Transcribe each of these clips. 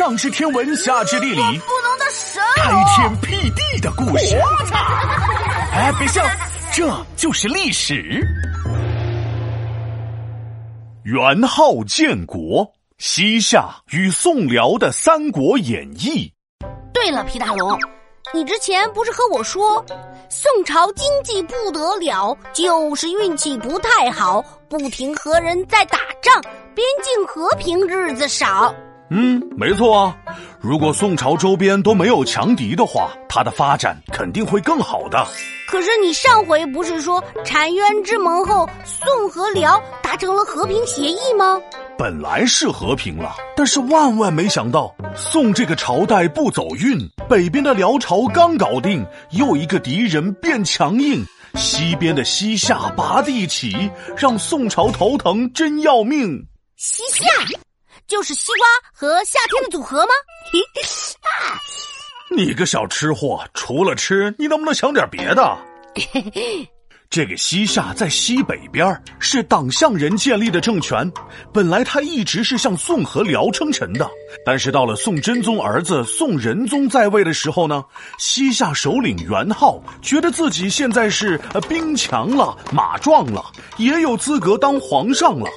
上知天文，下知地理，不能的神，开天辟地的故事。哎，别笑，这就是历史。元昊建国，西夏与宋辽的《三国演义》。对了，皮大龙，你之前不是和我说，宋朝经济不得了，就是运气不太好，不停和人在打仗，边境和平日子少。嗯，没错啊。如果宋朝周边都没有强敌的话，它的发展肯定会更好的。可是你上回不是说澶渊之盟后，宋和辽达成了和平协议吗？本来是和平了，但是万万没想到，宋这个朝代不走运，北边的辽朝刚搞定，又一个敌人变强硬，西边的西夏拔地起，让宋朝头疼，真要命。西夏。就是西瓜和夏天的组合吗？你个小吃货，除了吃，你能不能想点别的？这个西夏在西北边，是党项人建立的政权。本来他一直是向宋和辽称臣的，但是到了宋真宗儿子宋仁宗在位的时候呢，西夏首领元昊觉得自己现在是兵强了、马壮了，也有资格当皇上了。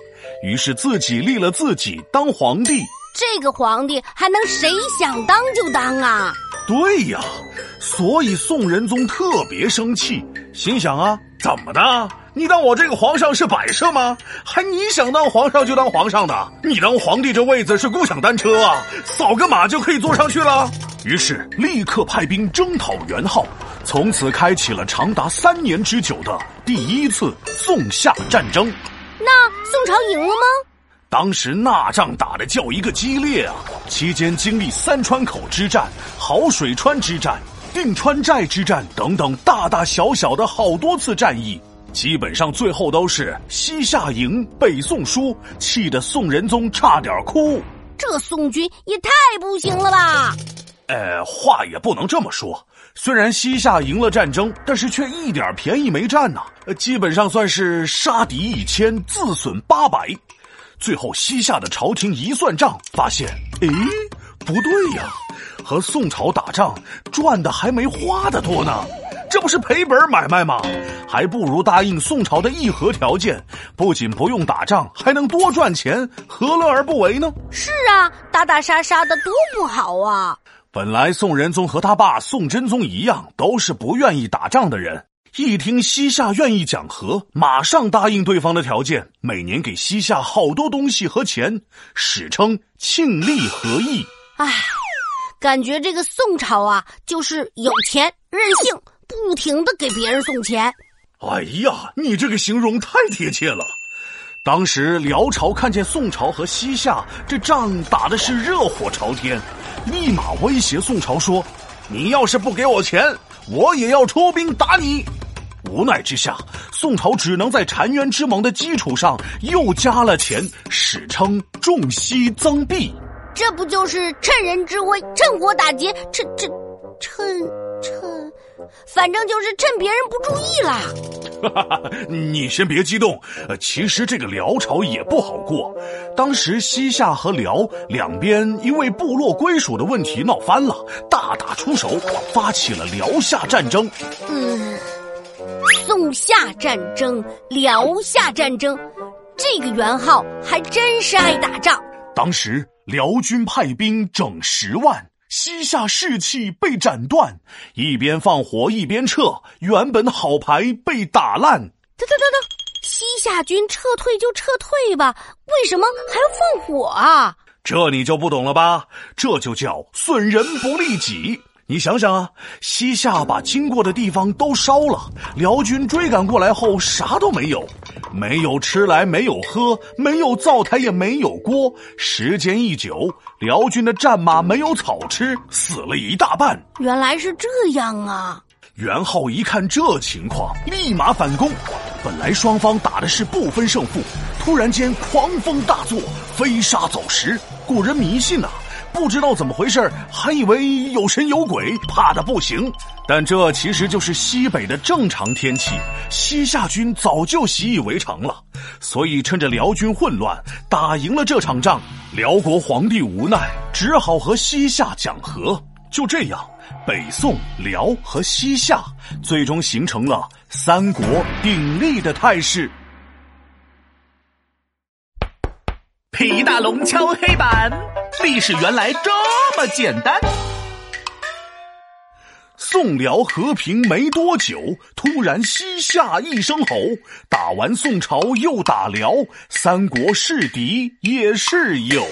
于是自己立了自己当皇帝，这个皇帝还能谁想当就当啊？对呀，所以宋仁宗特别生气，心想啊，怎么的？你当我这个皇上是摆设吗？还你想当皇上就当皇上的？你当皇帝这位子是共享单车啊？扫个码就可以坐上去了？于是立刻派兵征讨元昊，从此开启了长达三年之久的第一次宋夏战争。那宋朝赢了吗？当时那仗打的叫一个激烈啊！期间经历三川口之战、好水川之战、定川寨之战等等大大小小的好多次战役，基本上最后都是西夏赢，北宋输，气得宋仁宗差点哭。这宋军也太不行了吧！呃，话也不能这么说。虽然西夏赢了战争，但是却一点便宜没占呐。基本上算是杀敌一千，自损八百。最后西夏的朝廷一算账，发现，诶，不对呀，和宋朝打仗赚的还没花的多呢。这不是赔本买卖吗？还不如答应宋朝的议和条件，不仅不用打仗，还能多赚钱，何乐而不为呢？是啊，打打杀杀的多不好啊！本来宋仁宗和他爸宋真宗一样，都是不愿意打仗的人。一听西夏愿意讲和，马上答应对方的条件，每年给西夏好多东西和钱，史称庆历和议。唉，感觉这个宋朝啊，就是有钱任性，不停的给别人送钱。哎呀，你这个形容太贴切了。当时辽朝看见宋朝和西夏这仗打的是热火朝天。立马威胁宋朝说：“你要是不给我钱，我也要出兵打你。”无奈之下，宋朝只能在澶渊之盟的基础上又加了钱，史称“重西增币”。这不就是趁人之危，趁火打劫，趁趁趁趁，反正就是趁别人不注意啦。哈哈，你先别激动。呃，其实这个辽朝也不好过。当时西夏和辽两边因为部落归属的问题闹翻了，大打出手，发起了辽夏战争。嗯，宋夏战争、辽夏战争，这个元昊还真是爱打仗。当时辽军派兵整十万。西夏士气被斩断，一边放火一边撤，原本好牌被打烂。等等等等，西夏军撤退就撤退吧，为什么还要放火啊？这你就不懂了吧？这就叫损人不利己。你想想啊，西夏把经过的地方都烧了，辽军追赶过来后啥都没有。没有吃来，没有喝，没有灶台，也没有锅。时间一久，辽军的战马没有草吃，死了一大半。原来是这样啊！元昊一看这情况，立马反攻。本来双方打的是不分胜负，突然间狂风大作，飞沙走石。古人迷信呐，不知道怎么回事，还以为有神有鬼，怕的不行。但这其实就是西北的正常天气，西夏军早就习以为常了。所以趁着辽军混乱，打赢了这场仗，辽国皇帝无奈，只好和西夏讲和。就这样，北宋、辽和西夏最终形成了三国鼎立的态势。皮大龙敲黑板，历史原来这么简单。宋辽和平没多久，突然西夏一声吼，打完宋朝又打辽，三国是敌也是友。